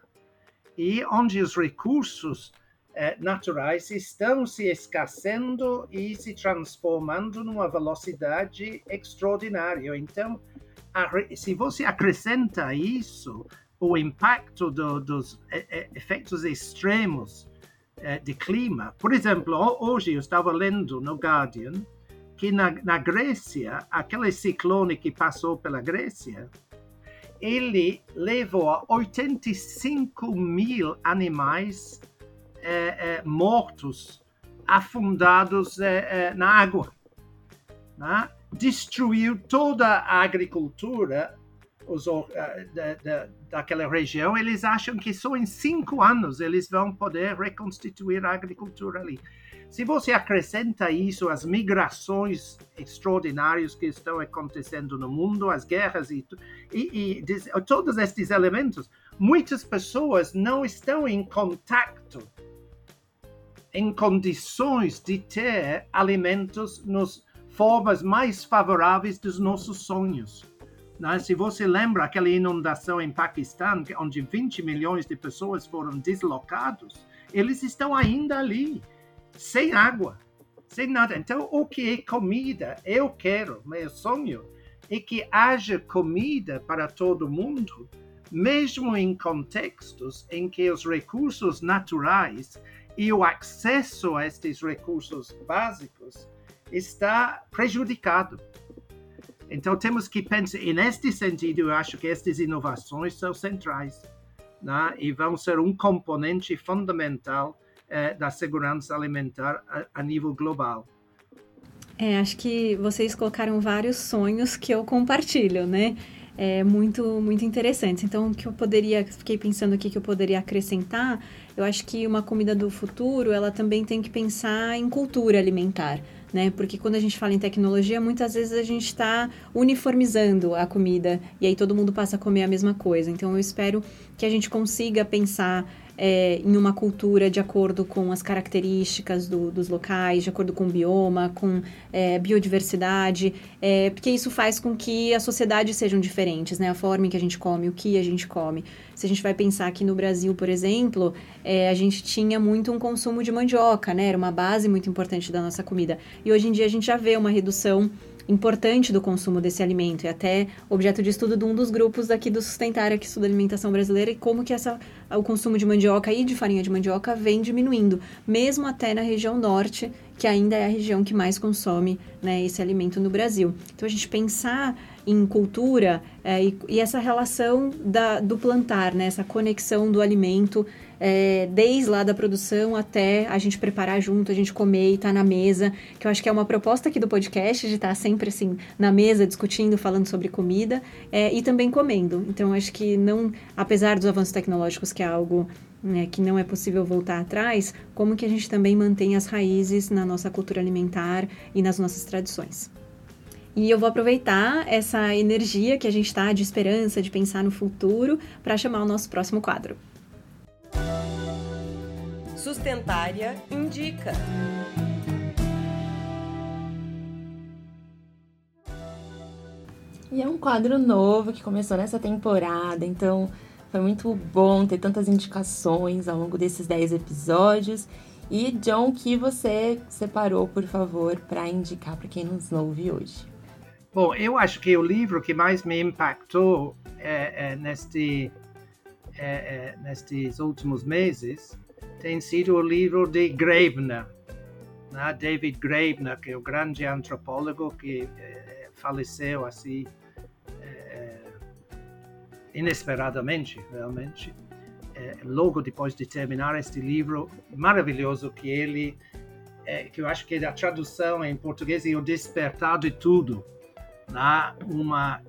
e onde os recursos eh, naturais estão se escassando e se transformando numa velocidade extraordinária. Então, a, se você acrescenta isso, o impacto do, dos eh, eh, efeitos extremos eh, de clima. Por exemplo, hoje eu estava lendo no Guardian que na, na Grécia, aquele ciclone que passou pela Grécia, ele levou a 85 mil animais é, é, mortos, afundados é, na água. Né? Destruiu toda a agricultura os, da, da, daquela região. Eles acham que só em cinco anos eles vão poder reconstituir a agricultura ali. Se você acrescenta isso às migrações extraordinárias que estão acontecendo no mundo, as guerras e, e, e todos estes elementos, muitas pessoas não estão em contato, em condições de ter alimentos nas formas mais favoráveis dos nossos sonhos. Né? Se você lembra aquela inundação em Paquistão, onde 20 milhões de pessoas foram deslocados, eles estão ainda ali sem água, sem nada. Então, o que é comida? Eu quero, meu sonho é que haja comida para todo mundo, mesmo em contextos em que os recursos naturais e o acesso a estes recursos básicos está prejudicado. Então temos que pensar, e neste sentido, eu acho que estas inovações são centrais né? e vão ser um componente fundamental é, da segurança alimentar a, a nível global. É, acho que vocês colocaram vários sonhos que eu compartilho, né? É muito, muito interessante. Então, o que eu poderia, fiquei pensando aqui que eu poderia acrescentar, eu acho que uma comida do futuro, ela também tem que pensar em cultura alimentar né? Porque quando a gente fala em tecnologia, muitas vezes a gente está uniformizando a comida e aí todo mundo passa a comer a mesma coisa. Então eu espero que a gente consiga pensar é, em uma cultura de acordo com as características do, dos locais, de acordo com o bioma, com é, biodiversidade, é, porque isso faz com que as sociedades sejam diferentes, né? A forma em que a gente come, o que a gente come. Se a gente vai pensar aqui no Brasil, por exemplo, é, a gente tinha muito um consumo de mandioca, né? Era uma base muito importante da nossa comida. E hoje em dia a gente já vê uma redução importante do consumo desse alimento e até objeto de estudo de um dos grupos aqui do Sustentária que estuda alimentação brasileira e como que essa, o consumo de mandioca e de farinha de mandioca vem diminuindo, mesmo até na região norte, que ainda é a região que mais consome né, esse alimento no Brasil. Então a gente pensar em cultura é, e, e, essa relação da, do plantar, né, essa conexão do alimento é, desde lá da produção até a gente preparar junto, a gente comer e estar tá na mesa, que eu acho que é uma proposta aqui do podcast de estar tá sempre assim na mesa discutindo, falando sobre comida é, e também comendo. Então acho que não, apesar dos avanços tecnológicos que é algo né, que não é possível voltar atrás, como que a gente também mantém as raízes na nossa cultura alimentar e nas nossas tradições. E eu vou aproveitar essa energia que a gente está de esperança, de pensar no futuro, para chamar o nosso próximo quadro. Sustentária indica. E é um quadro novo que começou nessa temporada, então foi muito bom ter tantas indicações ao longo desses 10 episódios. E John, o que você separou, por favor, para indicar para quem nos ouve hoje? Bom, eu acho que o livro que mais me impactou é, é, neste, é, é nestes últimos meses tem sido o livro de Graeber, né? David Graeber, que é o grande antropólogo que é, faleceu assim é, inesperadamente, realmente, é, logo depois de terminar este livro maravilhoso que ele, que eu acho que a tradução em português é o despertar de tudo, né? uma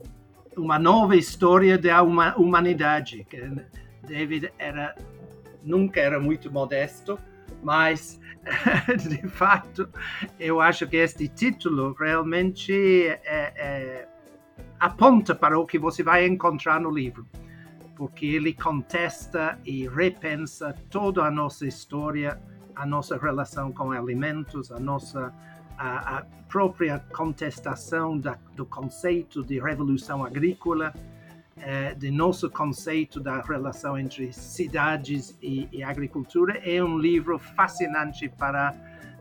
uma nova história da humanidade. David era nunca era muito modesto, mas de fato, eu acho que este título realmente é, é, aponta para o que você vai encontrar no livro, porque ele contesta e repensa toda a nossa história, a nossa relação com alimentos, a nossa a, a própria contestação da, do conceito de revolução agrícola, eh, de nosso conceito da relação entre cidades e, e agricultura. É um livro fascinante para,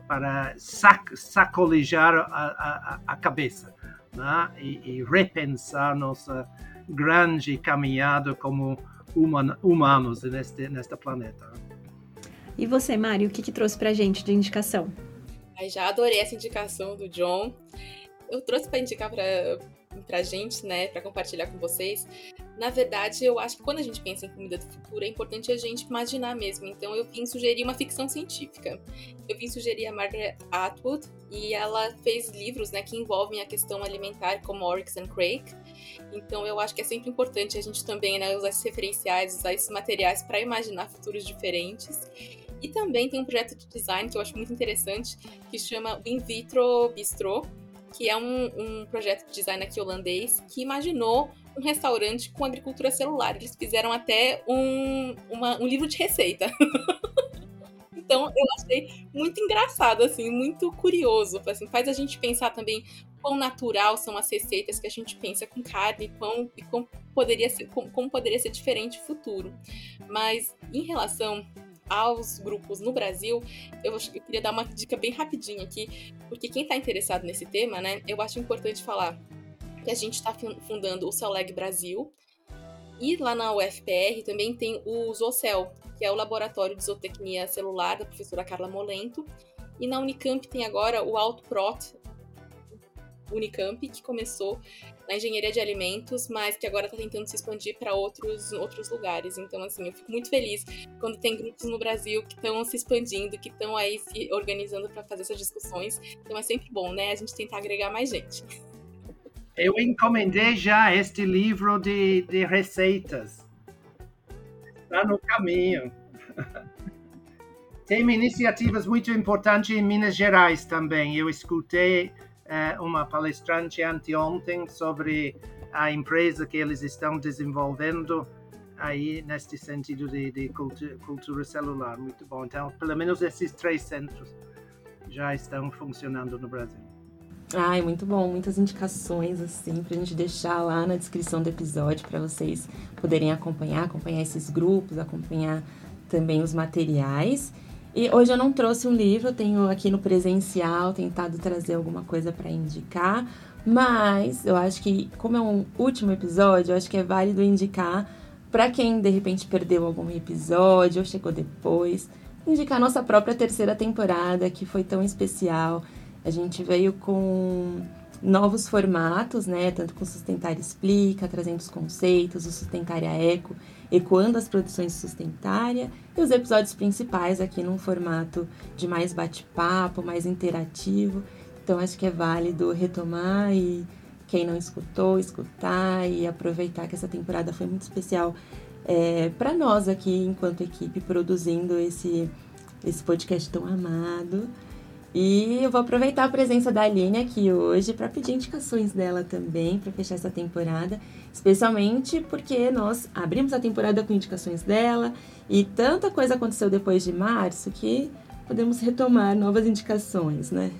para sac, sacolejar a, a, a cabeça né? e, e, repensar nossa grande caminhada como human, humanos neste, neste planeta. E você, Mário, o que, que trouxe para a gente de indicação? já adorei essa indicação do John. Eu trouxe para indicar para pra gente, né, para compartilhar com vocês. Na verdade, eu acho que quando a gente pensa em comida do futuro, é importante a gente imaginar mesmo. Então, eu vim sugerir uma ficção científica. Eu vim sugerir a Margaret Atwood e ela fez livros, né, que envolvem a questão alimentar, como Oryx and Crake. Então, eu acho que é sempre importante a gente também né, usar esses referenciais, usar esses materiais para imaginar futuros diferentes. E também tem um projeto de design que eu acho muito interessante, que chama In Vitro Bistro, que é um, um projeto de design aqui holandês que imaginou um restaurante com agricultura celular. Eles fizeram até um, uma, um livro de receita. então eu achei muito engraçado, assim, muito curioso. Assim, faz a gente pensar também quão natural são as receitas que a gente pensa com carne quão, e poderia ser, como, como poderia ser diferente no futuro. Mas em relação aos grupos no Brasil, eu, eu queria dar uma dica bem rapidinha aqui, porque quem está interessado nesse tema, né, eu acho importante falar que a gente está fundando o CELEG Brasil, e lá na UFPR também tem o Zoocel, que é o Laboratório de Zootecnia Celular da professora Carla Molento, e na Unicamp tem agora o AutoProt Unicamp, que começou na engenharia de alimentos, mas que agora está tentando se expandir para outros, outros lugares. Então, assim, eu fico muito feliz quando tem grupos no Brasil que estão se expandindo, que estão aí se organizando para fazer essas discussões. Então, é sempre bom, né? A gente tentar agregar mais gente. Eu encomendei já este livro de, de receitas. Está no caminho. Tem iniciativas muito importantes em Minas Gerais também. Eu escutei uma palestrante anteontem sobre a empresa que eles estão desenvolvendo aí neste sentido de, de cultura, cultura, celular. Muito bom. Então, pelo menos esses três centros já estão funcionando no Brasil. Ai, muito bom. Muitas indicações, assim, para a gente deixar lá na descrição do episódio para vocês poderem acompanhar, acompanhar esses grupos, acompanhar também os materiais. E hoje eu não trouxe um livro, tenho aqui no presencial tentado trazer alguma coisa para indicar, mas eu acho que, como é um último episódio, eu acho que é válido indicar para quem de repente perdeu algum episódio ou chegou depois, indicar nossa própria terceira temporada, que foi tão especial. A gente veio com novos formatos, né? Tanto com Sustentária Explica, trazendo os conceitos, o Sustentária Eco, ecoando as produções Sustentária, e os episódios principais aqui num formato de mais bate-papo, mais interativo. Então acho que é válido retomar e quem não escutou, escutar e aproveitar que essa temporada foi muito especial é, para nós aqui, enquanto equipe, produzindo esse, esse podcast tão amado. E eu vou aproveitar a presença da Aline aqui hoje para pedir indicações dela também, para fechar essa temporada, especialmente porque nós abrimos a temporada com indicações dela e tanta coisa aconteceu depois de março que podemos retomar novas indicações, né?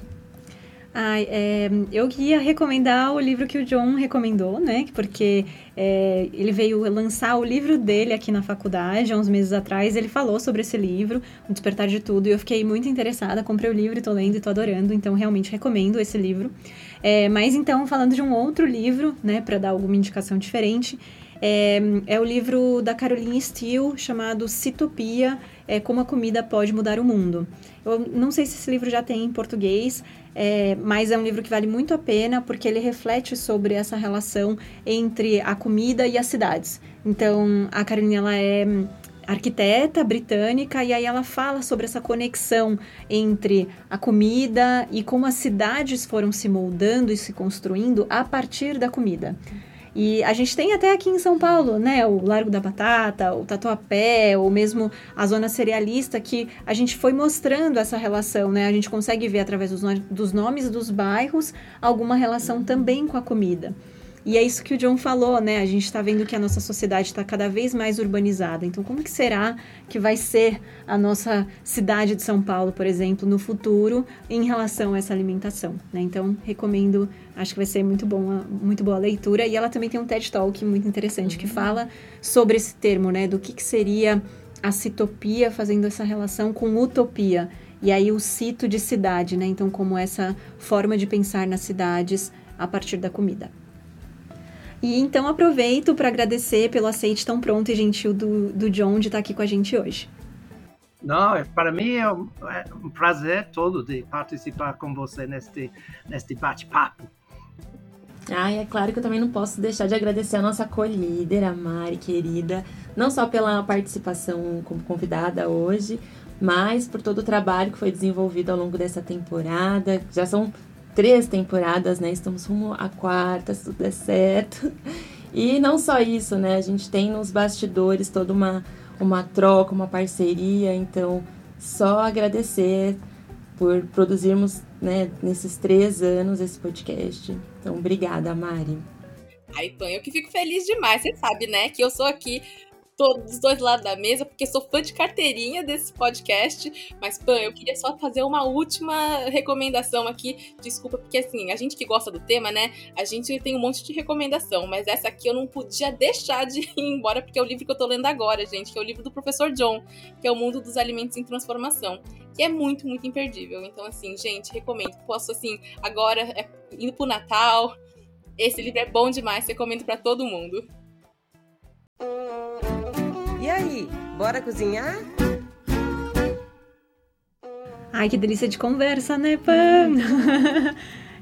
É, eu queria recomendar o livro que o John recomendou, né? Porque é, ele veio lançar o livro dele aqui na faculdade há uns meses atrás. Ele falou sobre esse livro, O Despertar de Tudo, e eu fiquei muito interessada. Comprei o livro, tô lendo e tô adorando, então realmente recomendo esse livro. É, mas então, falando de um outro livro, né, para dar alguma indicação diferente, é, é, o livro da Caroline Steele chamado Citopia: é, Como a Comida Pode Mudar o Mundo. Eu não sei se esse livro já tem em português, é, mas é um livro que vale muito a pena porque ele reflete sobre essa relação entre a comida e as cidades. Então, a Caroline ela é arquiteta britânica e aí ela fala sobre essa conexão entre a comida e como as cidades foram se moldando e se construindo a partir da comida. E a gente tem até aqui em São Paulo, né, o Largo da Batata, o Tatuapé, ou mesmo a zona cerealista, que a gente foi mostrando essa relação, né? A gente consegue ver através dos, dos nomes dos bairros alguma relação também com a comida. E é isso que o John falou, né? A gente está vendo que a nossa sociedade está cada vez mais urbanizada. Então, como que será que vai ser a nossa cidade de São Paulo, por exemplo, no futuro, em relação a essa alimentação? Né? Então, recomendo, acho que vai ser muito bom, muito boa a leitura. E ela também tem um TED Talk muito interessante que uhum. fala sobre esse termo, né? Do que, que seria a citopia fazendo essa relação com utopia. E aí o cito de cidade, né? Então, como essa forma de pensar nas cidades a partir da comida. E então aproveito para agradecer pelo aceite tão pronto e gentil do, do John de estar aqui com a gente hoje. Não, é, para mim é um, é um prazer todo de participar com você neste, neste bate-papo. Ah, é claro que eu também não posso deixar de agradecer a nossa co-líder, a Mari, querida, não só pela participação como convidada hoje, mas por todo o trabalho que foi desenvolvido ao longo dessa temporada. Já são três temporadas, né? Estamos rumo à quarta, se tudo der certo. E não só isso, né? A gente tem nos bastidores toda uma, uma troca, uma parceria, então só agradecer por produzirmos, né, nesses três anos esse podcast. Então, obrigada, Mari. Ai, Pan, eu que fico feliz demais. Você sabe, né, que eu sou aqui tô dos dois lados da mesa, porque sou fã de carteirinha desse podcast. Mas, Pan, eu queria só fazer uma última recomendação aqui. Desculpa, porque assim, a gente que gosta do tema, né? A gente tem um monte de recomendação, mas essa aqui eu não podia deixar de ir embora, porque é o livro que eu tô lendo agora, gente, que é o livro do professor John, que é O Mundo dos Alimentos em Transformação. Que é muito, muito imperdível. Então, assim, gente, recomendo. Posso, assim, agora, é, indo pro Natal. Esse livro é bom demais, recomendo para todo mundo. E aí, bora cozinhar? Ai, que delícia de conversa, né, Pam?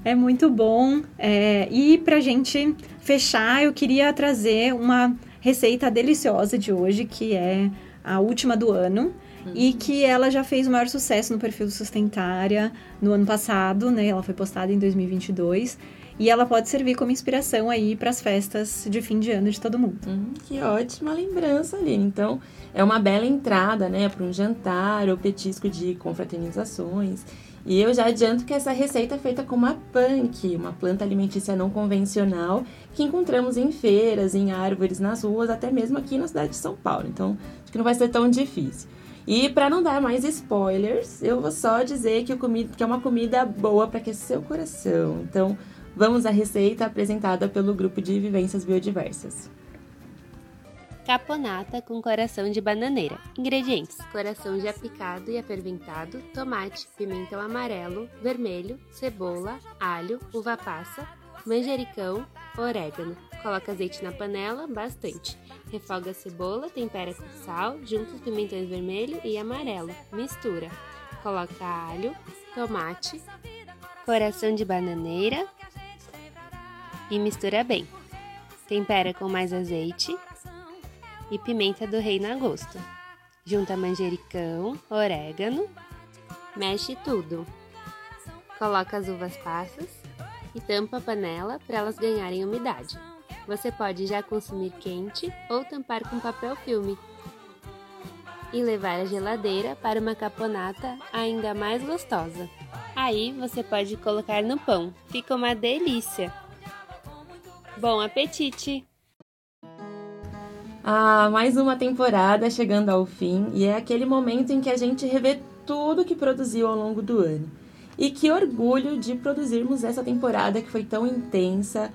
é muito bom. É, e pra gente fechar, eu queria trazer uma receita deliciosa de hoje, que é a última do ano. Uhum. E que ela já fez o maior sucesso no perfil do Sustentária no ano passado, né? Ela foi postada em 2022. E ela pode servir como inspiração aí para as festas de fim de ano de todo mundo. Hum, que ótima lembrança, Aline. Então, é uma bela entrada, né, para um jantar ou petisco de confraternizações. E eu já adianto que essa receita é feita com uma punk, uma planta alimentícia não convencional que encontramos em feiras, em árvores, nas ruas, até mesmo aqui na cidade de São Paulo. Então, acho que não vai ser tão difícil. E para não dar mais spoilers, eu vou só dizer que, que é uma comida boa para aquecer seu coração. Então, Vamos à receita apresentada pelo grupo de vivências biodiversas. Caponata com coração de bananeira. Ingredientes: coração já picado e aferventado, tomate, pimentão amarelo, vermelho, cebola, alho, uva passa, manjericão, orégano. Coloca azeite na panela, bastante. Refoga a cebola, tempera com sal, junta os pimentões vermelho e amarelo. Mistura. Coloca alho, tomate, coração de bananeira, e mistura bem. Tempera com mais azeite e pimenta do reino a gosto. Junta manjericão, orégano, mexe tudo. Coloca as uvas passas e tampa a panela para elas ganharem umidade. Você pode já consumir quente ou tampar com papel filme e levar à geladeira para uma caponata ainda mais gostosa. Aí você pode colocar no pão, fica uma delícia! Bom apetite! Ah, mais uma temporada chegando ao fim e é aquele momento em que a gente revê tudo que produziu ao longo do ano. E que orgulho de produzirmos essa temporada que foi tão intensa,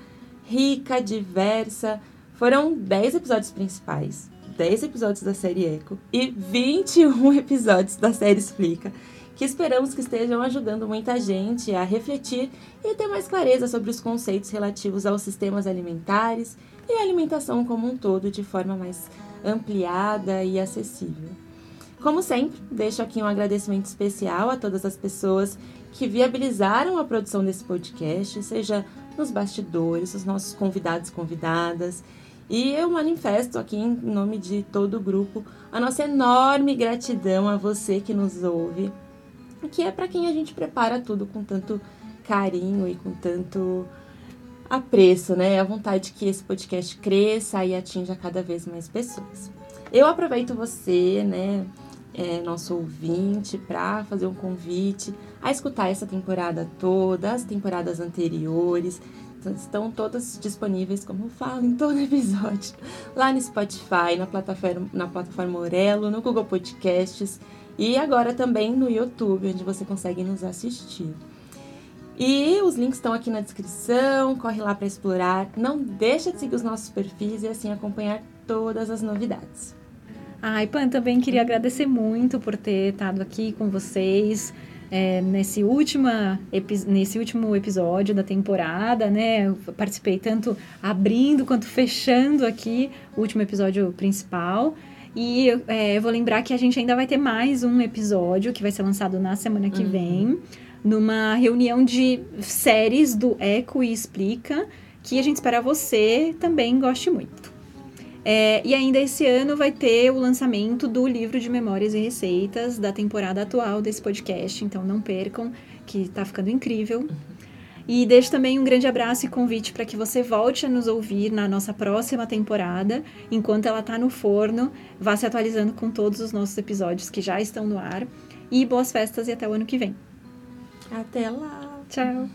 rica, diversa. Foram 10 episódios principais, 10 episódios da série Eco e 21 episódios da série Explica que esperamos que estejam ajudando muita gente a refletir e ter mais clareza sobre os conceitos relativos aos sistemas alimentares e a alimentação como um todo de forma mais ampliada e acessível. Como sempre, deixo aqui um agradecimento especial a todas as pessoas que viabilizaram a produção desse podcast, seja nos bastidores, os nossos convidados convidadas. E eu manifesto aqui em nome de todo o grupo a nossa enorme gratidão a você que nos ouve que é para quem a gente prepara tudo com tanto carinho e com tanto apreço, né? A vontade que esse podcast cresça e atinja cada vez mais pessoas. Eu aproveito você, né, é, nosso ouvinte, para fazer um convite a escutar essa temporada toda, as temporadas anteriores. Estão todas disponíveis, como eu falo em todo episódio, lá no Spotify, na plataforma, na plataforma Orelo, no Google Podcasts e agora também no YouTube, onde você consegue nos assistir. E os links estão aqui na descrição, corre lá para explorar. Não deixa de seguir os nossos perfis e assim acompanhar todas as novidades. Ai, Pan, também queria agradecer muito por ter estado aqui com vocês. É, nesse, última, nesse último episódio da temporada, né? Eu participei tanto abrindo quanto fechando aqui o último episódio principal. E é, eu vou lembrar que a gente ainda vai ter mais um episódio que vai ser lançado na semana que uhum. vem, numa reunião de séries do Eco e Explica, que a gente espera você também goste muito. É, e ainda esse ano vai ter o lançamento do livro de memórias e receitas da temporada atual desse podcast, então não percam, que tá ficando incrível. E deixo também um grande abraço e convite para que você volte a nos ouvir na nossa próxima temporada. Enquanto ela está no forno, vá se atualizando com todos os nossos episódios que já estão no ar. E boas festas e até o ano que vem. Até lá. Tchau.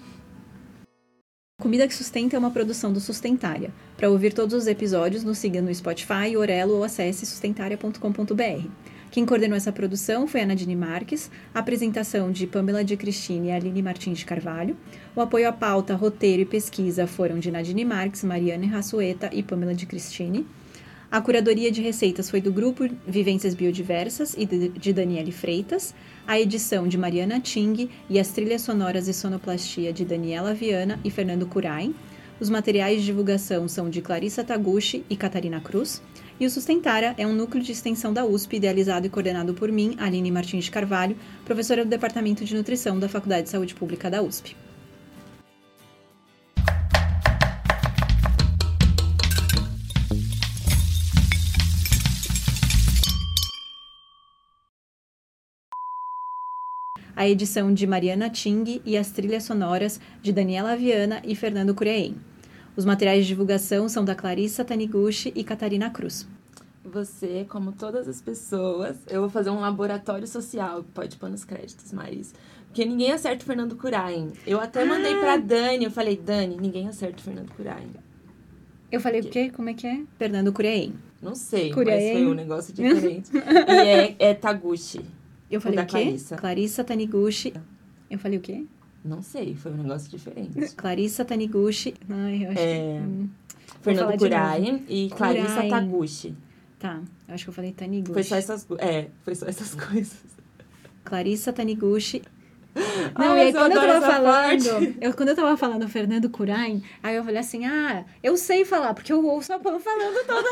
Comida que Sustenta é uma produção do Sustentária. Para ouvir todos os episódios, nos siga no Spotify, Orelo ou acesse sustentaria.com.br. Quem coordenou essa produção foi a Nadine Marques, a apresentação de Pamela de Cristine e Aline Martins de Carvalho. O apoio à pauta, roteiro e pesquisa foram de Nadine Marques, Mariane Rassueta e Pamela de Cristine. A curadoria de receitas foi do grupo Vivências Biodiversas e de Daniele Freitas, a edição de Mariana Ting e as trilhas sonoras e sonoplastia de Daniela Viana e Fernando Curain. Os materiais de divulgação são de Clarissa Taguchi e Catarina Cruz. E o Sustentara é um núcleo de extensão da USP, idealizado e coordenado por mim, Aline Martins de Carvalho, professora do Departamento de Nutrição da Faculdade de Saúde Pública da USP. a edição de Mariana Ting e as trilhas sonoras de Daniela Viana e Fernando Cureim. Os materiais de divulgação são da Clarissa Taniguchi e Catarina Cruz. Você, como todas as pessoas, eu vou fazer um laboratório social, pode pôr nos créditos, mas. Porque ninguém acerta o Fernando Curain. Eu até mandei ah. pra Dani, eu falei, Dani, ninguém acerta o Fernando Curain. Eu falei o quê? Como é que é? Fernando Curain. Não sei, Curain. mas foi um negócio diferente. e é, é Taguchi. Eu falei o, o quê? Clarissa. Clarissa Taniguchi. Eu falei o quê? Não sei, foi um negócio diferente. Clarissa Taniguchi. Ai, eu acho é... que. Fernando Kurai e Clarissa Taguchi. Tá, eu acho que eu falei Taniguchi. Foi só essas, é, foi só essas coisas. Clarissa Taniguchi. Não, Ai, e aí quando eu tava falando, eu, quando eu tava falando Fernando Curain, aí eu falei assim, ah, eu sei falar, porque eu ouço a Pam falando toda